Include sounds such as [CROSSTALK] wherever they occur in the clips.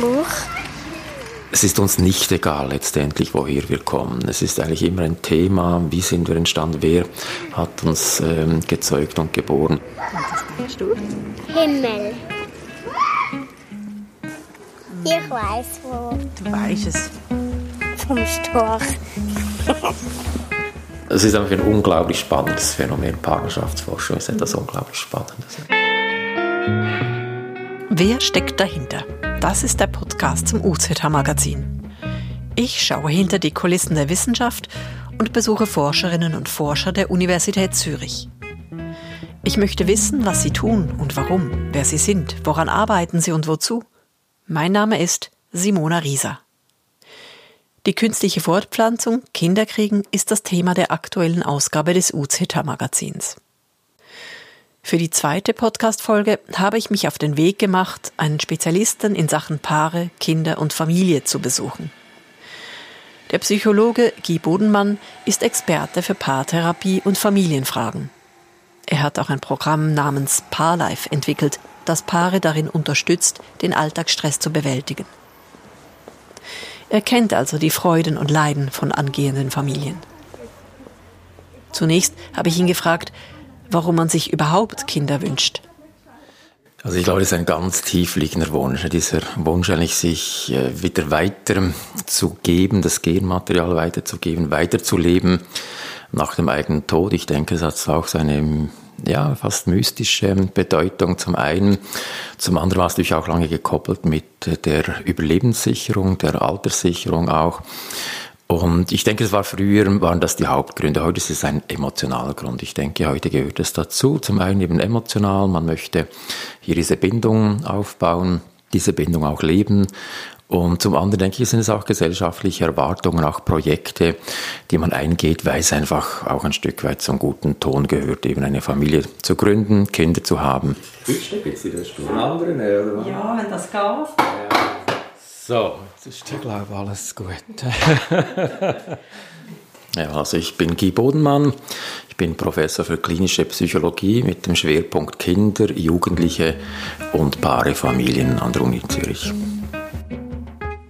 Buch. Es ist uns nicht egal letztendlich, woher wir kommen. Es ist eigentlich immer ein Thema, wie sind wir entstanden, wer hat uns ähm, gezeugt und geboren. Himmel. Ich weiß wo. Du weißt es. Vom Storch. Es ist einfach ein unglaublich spannendes Phänomen. Partnerschaftsforschung ist etwas unglaublich Spannendes. Wer steckt dahinter? Das ist der Podcast zum UZH Magazin. Ich schaue hinter die Kulissen der Wissenschaft und besuche Forscherinnen und Forscher der Universität Zürich. Ich möchte wissen, was sie tun und warum, wer sie sind, woran arbeiten sie und wozu. Mein Name ist Simona Rieser. Die künstliche Fortpflanzung, Kinderkriegen ist das Thema der aktuellen Ausgabe des UZH Magazins. Für die zweite Podcast-Folge habe ich mich auf den Weg gemacht, einen Spezialisten in Sachen Paare, Kinder und Familie zu besuchen. Der Psychologe Guy Bodenmann ist Experte für Paartherapie und Familienfragen. Er hat auch ein Programm namens Paarlife entwickelt, das Paare darin unterstützt, den Alltagsstress zu bewältigen. Er kennt also die Freuden und Leiden von angehenden Familien. Zunächst habe ich ihn gefragt, warum man sich überhaupt Kinder wünscht. Also ich glaube, das ist ein ganz tiefliegender Wunsch, dieser Wunsch eigentlich sich äh, wieder weiter zu geben, das Genmaterial weiterzugeben, weiterzuleben nach dem eigenen Tod. Ich denke, es hat auch seine ja, fast mystische Bedeutung zum einen. Zum anderen war es natürlich auch lange gekoppelt mit der Überlebenssicherung, der Alterssicherung auch. Und ich denke, es war früher, waren das die Hauptgründe. Heute ist es ein emotionaler Grund. Ich denke, heute gehört es dazu. Zum einen eben emotional. Man möchte hier diese Bindung aufbauen, diese Bindung auch leben. Und zum anderen denke ich, sind es auch gesellschaftliche Erwartungen, auch Projekte, die man eingeht, weil es einfach auch ein Stück weit zum guten Ton gehört, eben eine Familie zu gründen, Kinder zu haben. Ich jetzt anderen, oder Ja, wenn das geht. So, jetzt ist hier, glaube ich, alles gut. [LAUGHS] ja, also ich bin Guy Bodenmann. Ich bin Professor für klinische Psychologie mit dem Schwerpunkt Kinder, Jugendliche und Paare, Familien an der Uni Zürich.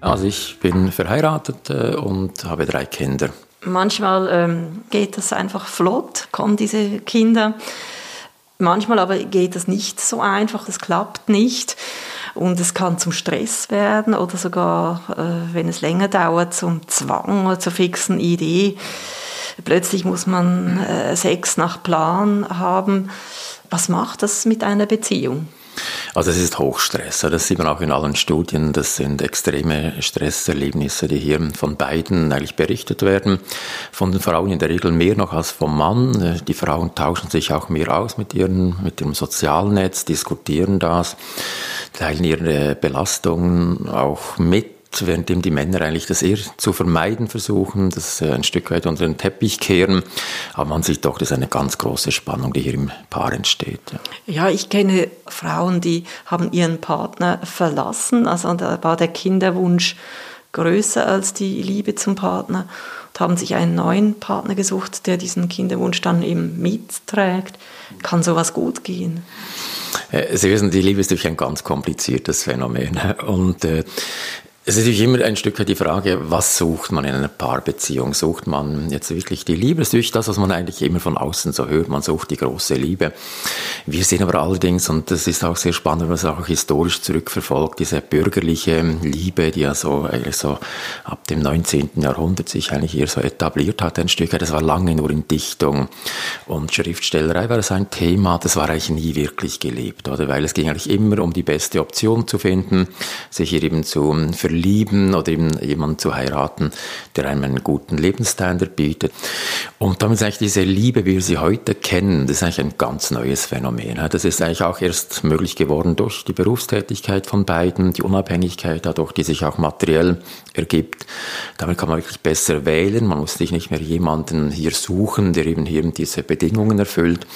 Also ich bin verheiratet äh, und habe drei Kinder. Manchmal ähm, geht das einfach flott, kommen diese Kinder. Manchmal aber geht das nicht so einfach, es klappt nicht. Und es kann zum Stress werden oder sogar, äh, wenn es länger dauert, zum Zwang oder zur fixen Idee. Plötzlich muss man äh, Sex nach Plan haben. Was macht das mit einer Beziehung? Also es ist Hochstress, das sieht man auch in allen Studien, das sind extreme Stresserlebnisse, die hier von beiden eigentlich berichtet werden. Von den Frauen in der Regel mehr noch als vom Mann. Die Frauen tauschen sich auch mehr aus mit, ihren, mit ihrem Sozialnetz, diskutieren das, teilen ihre Belastungen auch mit währenddem die Männer eigentlich das eher zu vermeiden versuchen, das ein Stück weit unter den Teppich kehren. Aber man sieht doch, das ist eine ganz große Spannung, die hier im Paar entsteht. Ja, ja ich kenne Frauen, die haben ihren Partner verlassen, also da war der Kinderwunsch größer als die Liebe zum Partner und haben sich einen neuen Partner gesucht, der diesen Kinderwunsch dann eben mitträgt. Kann sowas gut gehen? Äh, Sie wissen, die Liebe ist natürlich ein ganz kompliziertes Phänomen. Und äh, es ist natürlich immer ein Stück die Frage, was sucht man in einer Paarbeziehung? Sucht man jetzt wirklich die Liebe? Das ist das, was man eigentlich immer von außen so hört. Man sucht die große Liebe. Wir sehen aber allerdings, und das ist auch sehr spannend, wenn man es auch historisch zurückverfolgt, diese bürgerliche Liebe, die ja so eigentlich so ab dem 19. Jahrhundert sich eigentlich hier so etabliert hat, ein Stück. Das war lange nur in Dichtung und Schriftstellerei war das ein Thema, das war eigentlich nie wirklich gelebt, oder? Weil es ging eigentlich immer um die beste Option zu finden, sich hier eben zu verlieben oder eben jemanden zu heiraten, der einem einen guten Lebensstandard bietet. Und damit ist eigentlich diese Liebe, wie wir sie heute kennen, das ist eigentlich ein ganz neues Phänomen. Das ist eigentlich auch erst möglich geworden durch die Berufstätigkeit von beiden, die Unabhängigkeit dadurch, die sich auch materiell ergibt. Damit kann man wirklich besser wählen. Man muss sich nicht mehr jemanden hier suchen, der eben hier diese Bedingungen erfüllt.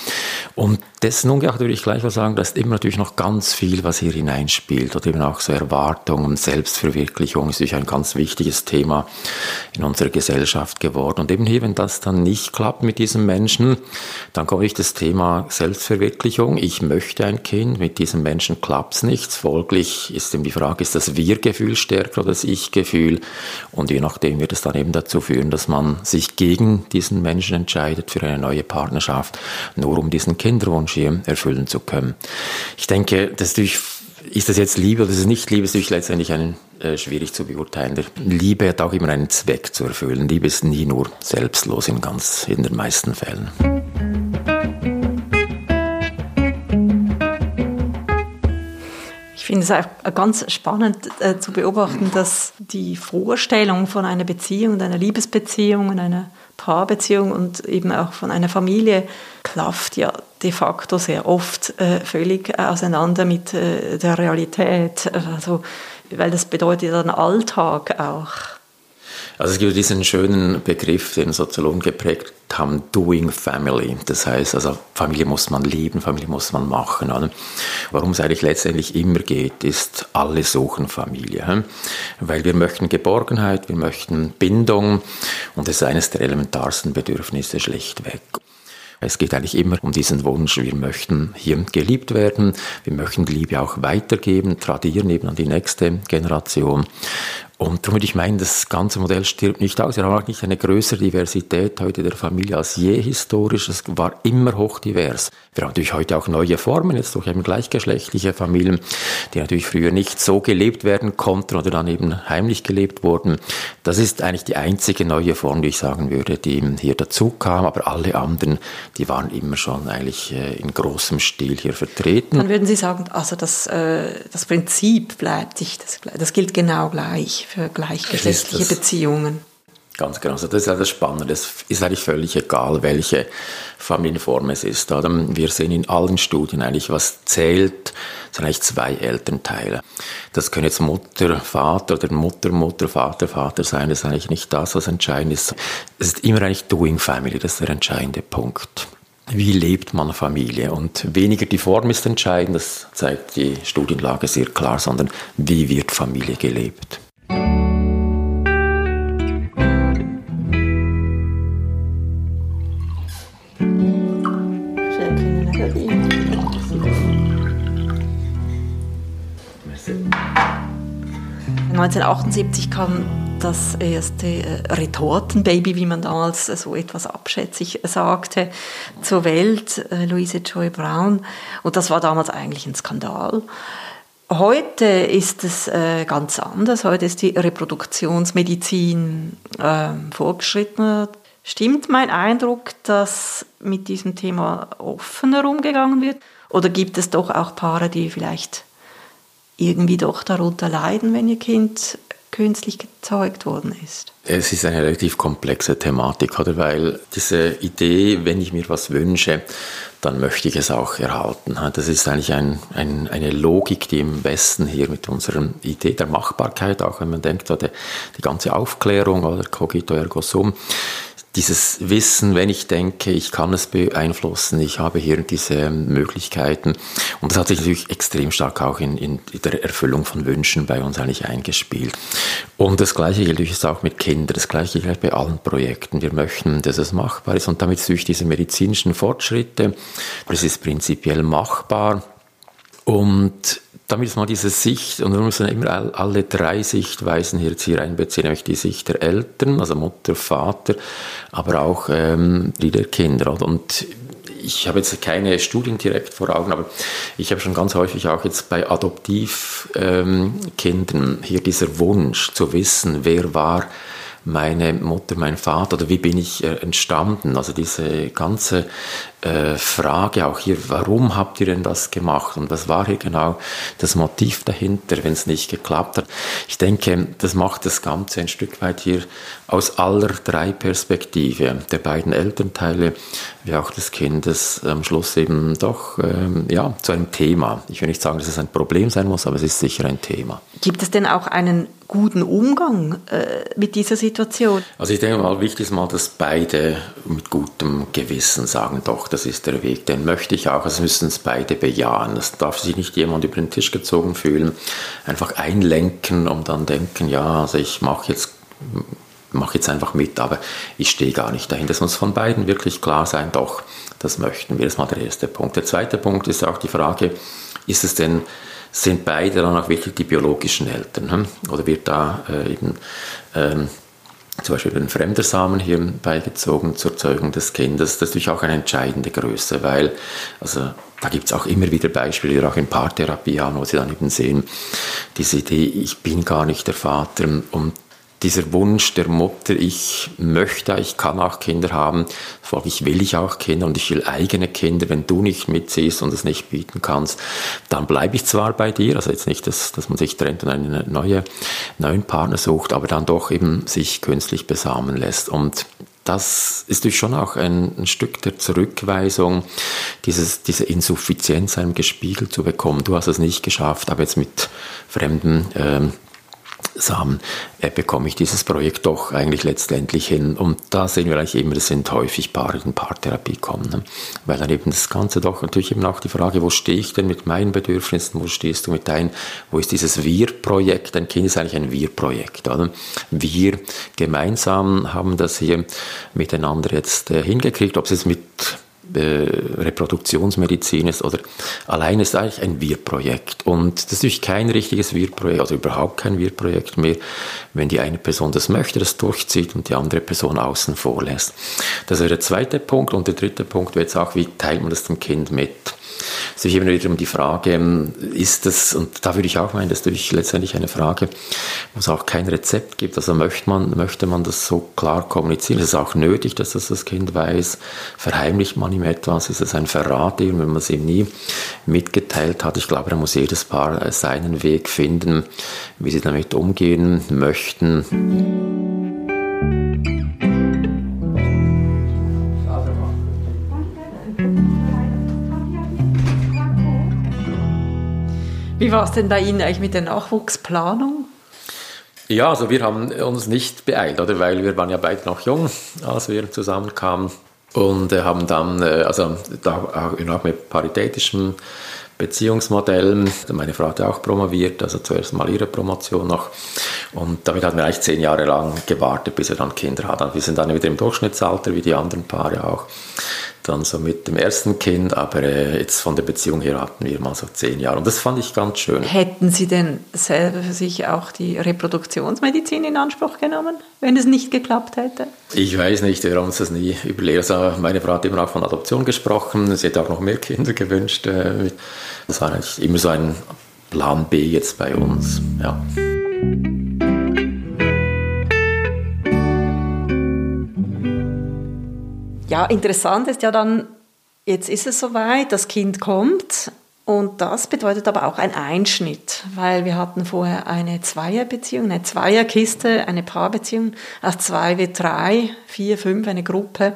Und dessen ungeachtet würde ich gleich mal sagen, da ist immer natürlich noch ganz viel, was hier hineinspielt oder eben auch so Erwartungen, Selbstverwirklichung Selbstverwirklichung ist natürlich ein ganz wichtiges Thema in unserer Gesellschaft geworden. Und eben hier, wenn das dann nicht klappt mit diesem Menschen, dann komme ich das Thema Selbstverwirklichung. Ich möchte ein Kind, mit diesem Menschen klappt es nichts. Folglich ist eben die Frage, ist das Wir-Gefühl stärker oder das Ich-Gefühl? Und je nachdem wird es dann eben dazu führen, dass man sich gegen diesen Menschen entscheidet für eine neue Partnerschaft, nur um diesen Kinderwunsch hier erfüllen zu können. Ich denke, das durch ist das jetzt Liebe oder ist es nicht Liebe, ist natürlich letztendlich ein, äh, schwierig zu beurteilen. Liebe hat auch immer einen Zweck zu erfüllen. Liebe ist nie nur selbstlos in ganz, in den meisten Fällen. Ich finde es auch ganz spannend äh, zu beobachten, dass die Vorstellung von einer Beziehung, einer Liebesbeziehung, einer Paarbeziehung und eben auch von einer Familie klafft ja de facto sehr oft äh, völlig auseinander mit äh, der Realität. Also, weil das bedeutet dann Alltag auch. Also es gibt diesen schönen Begriff, den Soziologen geprägt haben, Doing Family. Das heißt, also Familie muss man lieben, Familie muss man machen. Oder? Worum es eigentlich letztendlich immer geht, ist, alle suchen Familie. Weil wir möchten Geborgenheit, wir möchten Bindung und das ist eines der elementarsten Bedürfnisse schlichtweg. Es geht eigentlich immer um diesen Wunsch, wir möchten hier geliebt werden, wir möchten Liebe auch weitergeben, tradieren eben an die nächste Generation. Und darum würde ich meinen, das ganze Modell stirbt nicht aus. Wir haben auch nicht eine größere Diversität heute der Familie als je historisch. Es war immer hochdivers. Wir haben natürlich heute auch neue Formen, jetzt durch eben gleichgeschlechtliche Familien, die natürlich früher nicht so gelebt werden konnten oder dann eben heimlich gelebt wurden. Das ist eigentlich die einzige neue Form, die ich sagen würde, die hier dazu kam. Aber alle anderen, die waren immer schon eigentlich äh, in großem Stil hier vertreten. Dann würden Sie sagen, also das, äh, das Prinzip bleibt sich, das, das gilt genau gleich für gleichgeschlechtliche Beziehungen. Ganz genau. Also das ist das Spannende. Es ist eigentlich völlig egal, welche Familienform es ist. Wir sehen in allen Studien eigentlich, was zählt, sind eigentlich zwei Elternteile. Das können jetzt Mutter, Vater oder Mutter, Mutter, Vater, Vater sein. Das ist eigentlich nicht das, was entscheidend ist. Es ist immer eigentlich Doing Family. Das ist der entscheidende Punkt. Wie lebt man Familie? Und weniger die Form ist entscheidend, das zeigt die Studienlage sehr klar, sondern wie wird Familie gelebt? ...1978 kam das erste äh, Retortenbaby, wie man damals so etwas abschätzig sagte, zur Welt, äh, Louise Joy Brown. Und das war damals eigentlich ein Skandal. Heute ist es äh, ganz anders. Heute ist die Reproduktionsmedizin äh, fortgeschrittener. Stimmt mein Eindruck, dass mit diesem Thema offener umgegangen wird? Oder gibt es doch auch Paare, die vielleicht irgendwie doch darunter leiden, wenn ihr Kind künstlich gezeugt worden ist? Es ist eine relativ komplexe Thematik, oder? Weil diese Idee, wenn ich mir was wünsche, dann möchte ich es auch erhalten. Das ist eigentlich ein, ein, eine Logik, die im Westen hier mit unserer Idee der Machbarkeit, auch wenn man denkt, die, die ganze Aufklärung oder Cogito ergo sum, dieses Wissen, wenn ich denke, ich kann es beeinflussen, ich habe hier diese Möglichkeiten. Und das hat sich natürlich extrem stark auch in, in der Erfüllung von Wünschen bei uns eigentlich eingespielt. Und das Gleiche gilt natürlich auch mit Kindern, das Gleiche gilt bei allen Projekten. Wir möchten, dass es machbar ist und damit durch diese medizinischen Fortschritte, das ist prinzipiell machbar. Und damit ist mal diese Sicht, und wir müssen immer alle drei Sichtweisen hier jetzt hier einbeziehen, nämlich die Sicht der Eltern, also Mutter, Vater, aber auch ähm, die der Kinder. Und ich habe jetzt keine Studien direkt vor Augen, aber ich habe schon ganz häufig auch jetzt bei Adoptivkindern ähm, hier dieser Wunsch zu wissen, wer war meine Mutter, mein Vater oder wie bin ich äh, entstanden? Also diese ganze äh, Frage auch hier, warum habt ihr denn das gemacht und was war hier genau das Motiv dahinter, wenn es nicht geklappt hat? Ich denke, das macht das Ganze ein Stück weit hier aus aller drei Perspektive, der beiden Elternteile wie auch des Kindes, am Schluss eben doch ähm, ja, zu einem Thema. Ich will nicht sagen, dass es ein Problem sein muss, aber es ist sicher ein Thema. Gibt es denn auch einen guten Umgang äh, mit dieser Situation? Also ich denke mal, wichtig ist mal, dass beide mit gutem Gewissen sagen, doch, das ist der Weg, den möchte ich auch. Es müssen es beide bejahen. Es darf sich nicht jemand über den Tisch gezogen fühlen, einfach einlenken und dann denken, ja, also ich mache jetzt mache jetzt einfach mit, aber ich stehe gar nicht dahin. Das muss von beiden wirklich klar sein, doch, das möchten wir. Das ist mal der erste Punkt. Der zweite Punkt ist auch die Frage, ist es denn, sind beide dann auch wirklich die biologischen Eltern? Hm? Oder wird da äh, eben ähm, zum Beispiel ein fremder Samen hier beigezogen zur Zeugung des Kindes. Das ist natürlich auch eine entscheidende Größe, weil also da gibt es auch immer wieder Beispiele, die auch in Paartherapie haben, wo sie dann eben sehen, diese Idee, ich bin gar nicht der Vater und dieser Wunsch der Mutter, ich möchte, ich kann auch Kinder haben, folglich will ich auch Kinder und ich will eigene Kinder, wenn du nicht mitziehst und es nicht bieten kannst, dann bleibe ich zwar bei dir, also jetzt nicht, dass, dass man sich trennt und einen neue, neuen Partner sucht, aber dann doch eben sich künstlich besamen lässt und das ist natürlich schon auch ein, ein, Stück der Zurückweisung, dieses, diese Insuffizienz einem gespiegelt zu bekommen. Du hast es nicht geschafft, aber jetzt mit fremden ähm, Samen äh, bekomme ich dieses Projekt doch eigentlich letztendlich hin. Und da sehen wir eigentlich immer, das sind häufig Paare, die in Paartherapie kommen. Ne? Weil dann eben das Ganze doch natürlich eben auch die Frage, wo stehe ich denn mit meinen Bedürfnissen, wo stehst du mit deinen, wo ist dieses Wir-Projekt? Ein Kind ist eigentlich ein Wir-Projekt. Oder? Wir gemeinsam haben das hier miteinander jetzt äh, hingekriegt, ob es jetzt mit Reproduktionsmedizin ist oder allein ist eigentlich ein Wir-Projekt. Und das ist natürlich kein richtiges Wir-Projekt, also überhaupt kein Wir-Projekt mehr, wenn die eine Person das möchte, das durchzieht und die andere Person außen vor lässt. Das wäre der zweite Punkt. Und der dritte Punkt wäre jetzt auch, wie teilt man das dem Kind mit? Ist immer wieder um die Frage, ähm, ist das, und da würde ich auch meinen, das ist natürlich letztendlich eine Frage, wo es auch kein Rezept gibt. Also möchte man, möchte man das so klar kommunizieren? Ist es auch nötig, dass das das Kind weiß? Verheimlicht man ihm etwas? Ist es ein Verrat, wenn man es ihm nie mitgeteilt hat? Ich glaube, da muss jedes Paar seinen Weg finden, wie sie damit umgehen möchten. Wie war es denn bei Ihnen eigentlich mit der Nachwuchsplanung? Ja, also wir haben uns nicht beeilt, oder? Weil wir waren ja beide noch jung, als wir zusammenkamen und äh, haben dann, äh, also da auch mit paritätischen Beziehungsmodellen. Meine Frau hat ja auch promoviert, also zuerst mal ihre Promotion noch. Und damit hatten wir eigentlich zehn Jahre lang gewartet, bis wir dann Kinder hatten. Wir sind dann wieder im Durchschnittsalter, wie die anderen Paare auch dann so mit dem ersten Kind, aber äh, jetzt von der Beziehung her hatten wir mal so zehn Jahre und das fand ich ganz schön. Hätten Sie denn selber für sich auch die Reproduktionsmedizin in Anspruch genommen, wenn es nicht geklappt hätte? Ich weiß nicht, wir haben uns das nie überlegt. Also meine Frau hat immer auch von Adoption gesprochen, sie hätte auch noch mehr [LAUGHS] Kinder gewünscht. Äh, das war eigentlich immer so ein Plan B jetzt bei uns, ja. Ja, interessant ist ja dann, jetzt ist es soweit, das Kind kommt und das bedeutet aber auch ein Einschnitt, weil wir hatten vorher eine Zweierbeziehung, eine Zweierkiste, eine Paarbeziehung, aus zwei wie drei, vier, fünf, eine Gruppe.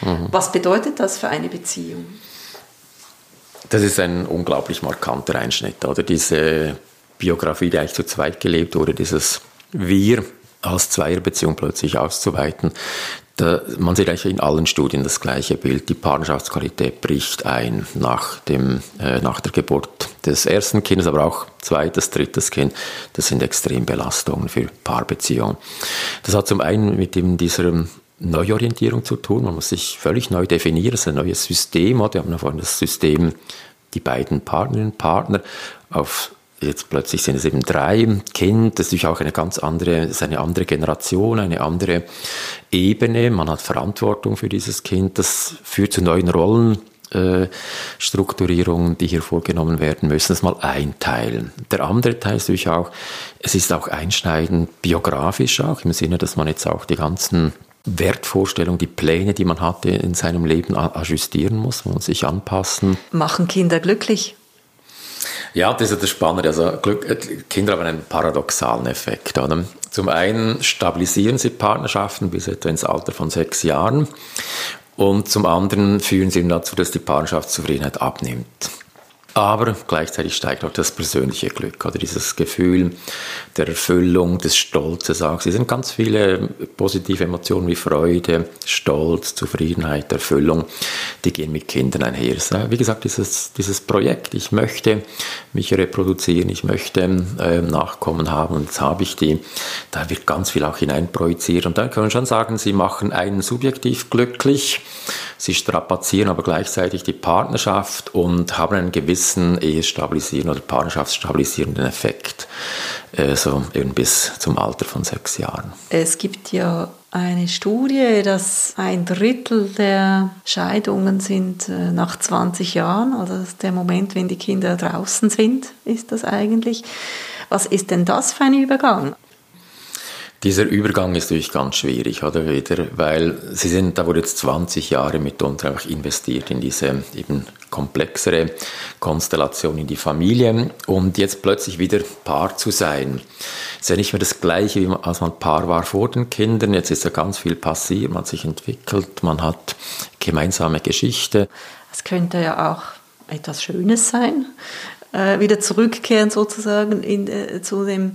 Mhm. Was bedeutet das für eine Beziehung? Das ist ein unglaublich markanter Einschnitt, oder? Diese Biografie, die eigentlich zu zweit gelebt wurde, dieses Wir als Zweierbeziehung plötzlich auszuweiten, da, man sieht eigentlich in allen Studien das gleiche Bild. Die Partnerschaftsqualität bricht ein nach, dem, äh, nach der Geburt des ersten Kindes, aber auch zweites, drittes Kind. Das sind Extrembelastungen für Paarbeziehungen. Das hat zum einen mit dem, dieser Neuorientierung zu tun. Man muss sich völlig neu definieren. Es ist ein neues System. Wir haben vorhin das System, die beiden Partnerinnen, Partner auf jetzt plötzlich sind es eben drei Kind, das ist natürlich auch eine ganz andere, ist eine andere Generation, eine andere Ebene. Man hat Verantwortung für dieses Kind. Das führt zu neuen Rollen. Äh, Strukturierungen, die hier vorgenommen werden müssen, das mal einteilen. Der andere Teil ist natürlich auch, es ist auch einschneidend biografisch auch, im Sinne, dass man jetzt auch die ganzen Wertvorstellungen, die Pläne, die man hatte in seinem Leben ajustieren muss, man muss sich anpassen. Machen Kinder glücklich? Ja, das ist das Spannende. Also Glück, äh, Kinder haben einen paradoxalen Effekt. Oder? Zum einen stabilisieren sie Partnerschaften bis etwa ins Alter von sechs Jahren und zum anderen führen sie dazu, dass die Partnerschaftszufriedenheit abnimmt. Aber gleichzeitig steigt auch das persönliche Glück oder dieses Gefühl der Erfüllung, des Stolzes auch. Es sind ganz viele positive Emotionen wie Freude, Stolz, Zufriedenheit, Erfüllung, die gehen mit Kindern einher. Wie gesagt, dieses, dieses Projekt, ich möchte mich reproduzieren, ich möchte äh, Nachkommen haben und jetzt habe ich die, da wird ganz viel auch hineinprojiziert und da kann man schon sagen, sie machen einen subjektiv glücklich, sie strapazieren aber gleichzeitig die Partnerschaft und haben einen gewissen ehestabilisierenden oder partnerschaftsstabilisierenden Effekt, äh, so eben bis zum Alter von sechs Jahren. Es gibt ja eine Studie, dass ein Drittel der Scheidungen sind äh, nach 20 Jahren, also der Moment, wenn die Kinder draußen sind, ist das eigentlich. Was ist denn das für ein Übergang? Dieser Übergang ist natürlich ganz schwierig, oder wieder, weil sie sind, da wurde jetzt 20 Jahre mitunter einfach investiert in diese eben komplexere Konstellation in die Familie und jetzt plötzlich wieder Paar zu sein. Ist ja nicht mehr das Gleiche, wie als man Paar war vor den Kindern. Jetzt ist ja ganz viel passiert, man hat sich entwickelt, man hat gemeinsame Geschichte. Es könnte ja auch etwas Schönes sein, äh, wieder zurückkehren sozusagen in, äh, zu dem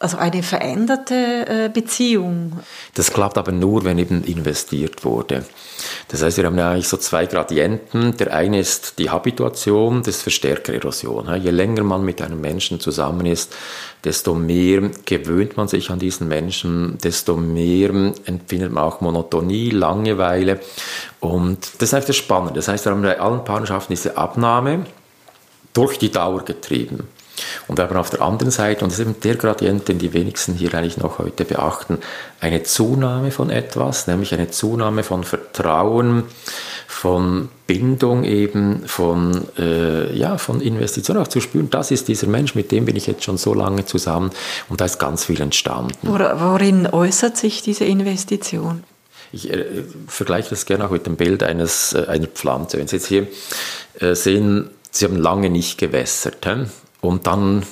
also eine veränderte äh, Beziehung. Das klappt aber nur, wenn eben investiert wurde. Das heißt, wir haben ja eigentlich so zwei Gradienten. Der eine ist die Habituation, das Verstärkererosion. Je länger man mit einem Menschen zusammen ist, desto mehr gewöhnt man sich an diesen Menschen, desto mehr empfindet man auch Monotonie, Langeweile. Und das ist eigentlich das Spannende. Das heißt, wir haben bei allen Partnerschaften diese Abnahme durch die Dauer getrieben. Und aber auf der anderen Seite, und das ist eben der Gradient, den die wenigsten hier eigentlich noch heute beachten, eine Zunahme von etwas, nämlich eine Zunahme von Vertrauen, von Bindung eben, von, äh, ja, von Investition auch zu spüren, das ist dieser Mensch, mit dem bin ich jetzt schon so lange zusammen und da ist ganz viel entstanden. Worin äußert sich diese Investition? Ich äh, vergleiche das gerne auch mit dem Bild eines, äh, einer Pflanze. Wenn Sie jetzt hier äh, sehen, Sie haben lange nicht gewässert. He? Und dann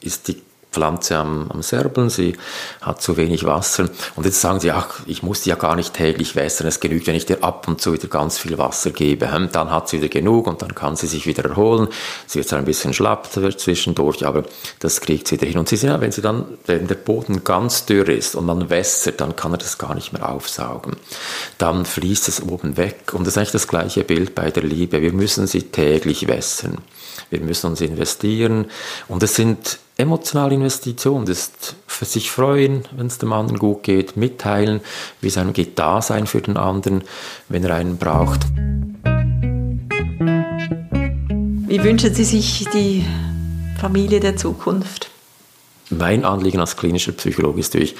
ist die Pflanze am, am Serbeln, sie hat zu wenig Wasser. Und jetzt sagen sie, ach, ich muss die ja gar nicht täglich wässern, es genügt, wenn ich dir ab und zu wieder ganz viel Wasser gebe. Hm, dann hat sie wieder genug und dann kann sie sich wieder erholen. Sie wird zwar ein bisschen schlapp zwischendurch, aber das kriegt sie wieder hin. Und sie sind ja, wenn sie dann, wenn der Boden ganz dürr ist und man wässert, dann kann er das gar nicht mehr aufsaugen. Dann fließt es oben weg. Und das ist eigentlich das gleiche Bild bei der Liebe. Wir müssen sie täglich wässern. Wir müssen uns investieren. Und es sind emotionale Investitionen. Das ist für sich freuen, wenn es dem anderen gut geht, mitteilen, wie es einem geht, da sein für den anderen, wenn er einen braucht. Wie wünschen Sie sich die Familie der Zukunft? Mein Anliegen als klinischer Psychologe ist natürlich,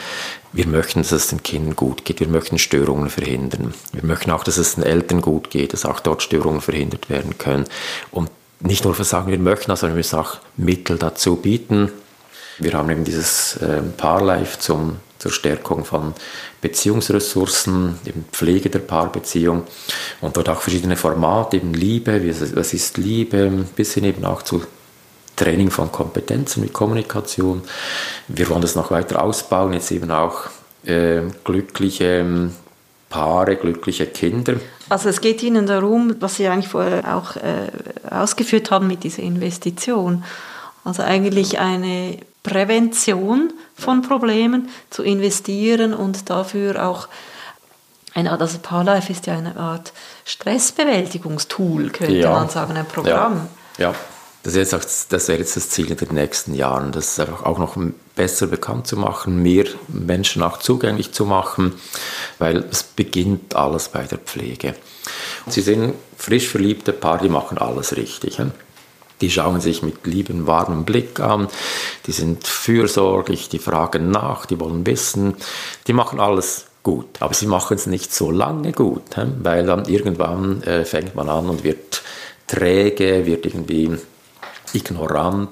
wir möchten, dass es den Kindern gut geht. Wir möchten Störungen verhindern. Wir möchten auch, dass es den Eltern gut geht, dass auch dort Störungen verhindert werden können. Und nicht nur versagen wir möchten, sondern wir müssen auch Mittel dazu bieten. Wir haben eben dieses äh, Paarlife zum, zur Stärkung von Beziehungsressourcen, eben Pflege der Paarbeziehung und dort auch verschiedene Formate, eben Liebe, was ist Liebe, bis hin eben auch zu Training von Kompetenzen mit Kommunikation. Wir wollen das noch weiter ausbauen, jetzt eben auch äh, glückliche Paare, glückliche Kinder. Also es geht Ihnen darum, was Sie eigentlich vorher auch äh, ausgeführt haben mit dieser Investition. Also eigentlich eine Prävention von Problemen zu investieren und dafür auch eine Art, also Parlife ist ja eine Art Stressbewältigungstool, könnte ja. man sagen, ein Programm. Ja. ja. Das, ist auch, das wäre jetzt das Ziel in den nächsten Jahren, das einfach auch noch besser bekannt zu machen, mehr Menschen auch zugänglich zu machen, weil es beginnt alles bei der Pflege. Sie sind frisch verliebte Paar, die machen alles richtig. Die schauen sich mit liebem, warmem Blick an, die sind fürsorglich, die fragen nach, die wollen wissen, die machen alles gut. Aber sie machen es nicht so lange gut, weil dann irgendwann äh, fängt man an und wird träge, wird irgendwie ignorant.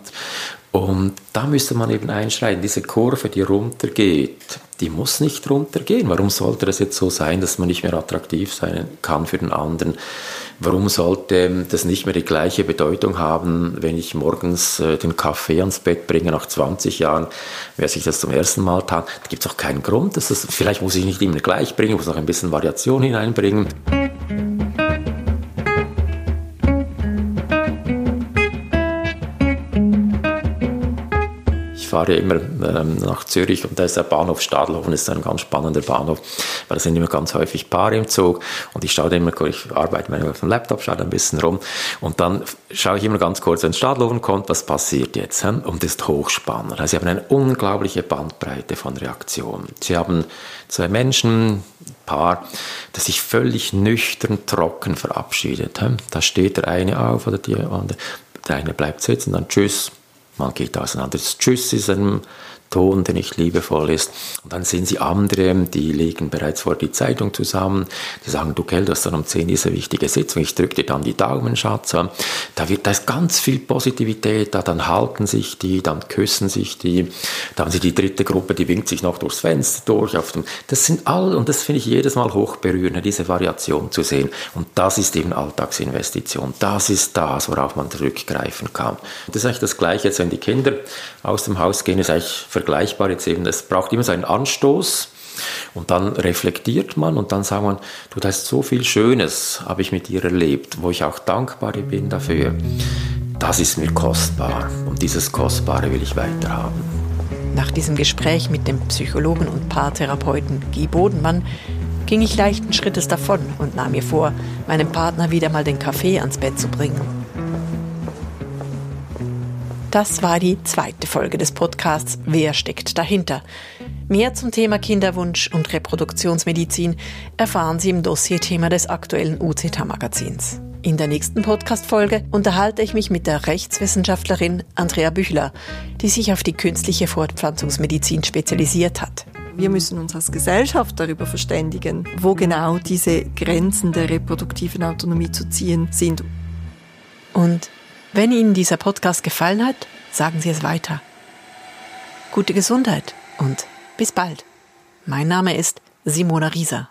Und da müsste man eben einschreiten. Diese Kurve, die runtergeht, die muss nicht runtergehen. Warum sollte das jetzt so sein, dass man nicht mehr attraktiv sein kann für den anderen? Warum sollte das nicht mehr die gleiche Bedeutung haben, wenn ich morgens äh, den Kaffee ans Bett bringe nach 20 Jahren, wer sich das zum ersten Mal tat? Da gibt es auch keinen Grund. Das, vielleicht muss ich nicht immer gleich bringen, muss noch ein bisschen Variation hineinbringen. Fahre immer ähm, nach Zürich und da ist der Bahnhof Stadelhofen, ist ein ganz spannender Bahnhof, weil da sind immer ganz häufig Paare im Zug und ich schaue immer, ich arbeite manchmal auf dem Laptop, schaue ein bisschen rum und dann schaue ich immer ganz kurz, wenn Stadelhofen kommt, was passiert jetzt? Hm? Und das ist hochspannend. Also sie haben eine unglaubliche Bandbreite von Reaktionen. Sie haben zwei Menschen, Paar, das sich völlig nüchtern, trocken verabschiedet. Hm? Da steht der eine auf oder die andere, der eine bleibt sitzen, dann Tschüss, man geht auseinander. Das Tschüss ist ein Ton, der nicht liebevoll ist. Und dann sehen Sie andere, die legen bereits vor die Zeitung zusammen, die sagen, du Kell, das dann um 10 diese wichtige Sitzung, ich drücke dir dann die Daumen, Schatz. Da wird, da ist ganz viel Positivität, da dann halten sich die, dann küssen sich die, da haben Sie die dritte Gruppe, die winkt sich noch durchs Fenster durch. Auf dem, das sind all, und das finde ich jedes Mal hochberührend, diese Variation zu sehen. Und das ist eben Alltagsinvestition. Das ist das, worauf man zurückgreifen kann. Das ist eigentlich das Gleiche, jetzt wenn die Kinder aus dem Haus gehen, ist eigentlich vergleichbar jetzt eben, es braucht immer so einen Anstoß und dann reflektiert man und dann sagt man, du, das ist so viel Schönes, habe ich mit dir erlebt, wo ich auch dankbar bin dafür. Das ist mir kostbar und dieses Kostbare will ich weiterhaben. Nach diesem Gespräch mit dem Psychologen und Paartherapeuten Guy Bodenmann ging ich leichten Schrittes davon und nahm mir vor, meinem Partner wieder mal den Kaffee ans Bett zu bringen. Das war die zweite Folge des Podcasts Wer steckt dahinter? Mehr zum Thema Kinderwunsch und Reproduktionsmedizin erfahren Sie im Dossierthema des aktuellen UCT-Magazins. In der nächsten Podcast-Folge unterhalte ich mich mit der Rechtswissenschaftlerin Andrea Büchler, die sich auf die künstliche Fortpflanzungsmedizin spezialisiert hat. Wir müssen uns als Gesellschaft darüber verständigen, wo genau diese Grenzen der reproduktiven Autonomie zu ziehen sind. Und wenn Ihnen dieser Podcast gefallen hat, sagen Sie es weiter. Gute Gesundheit und bis bald. Mein Name ist Simona Rieser.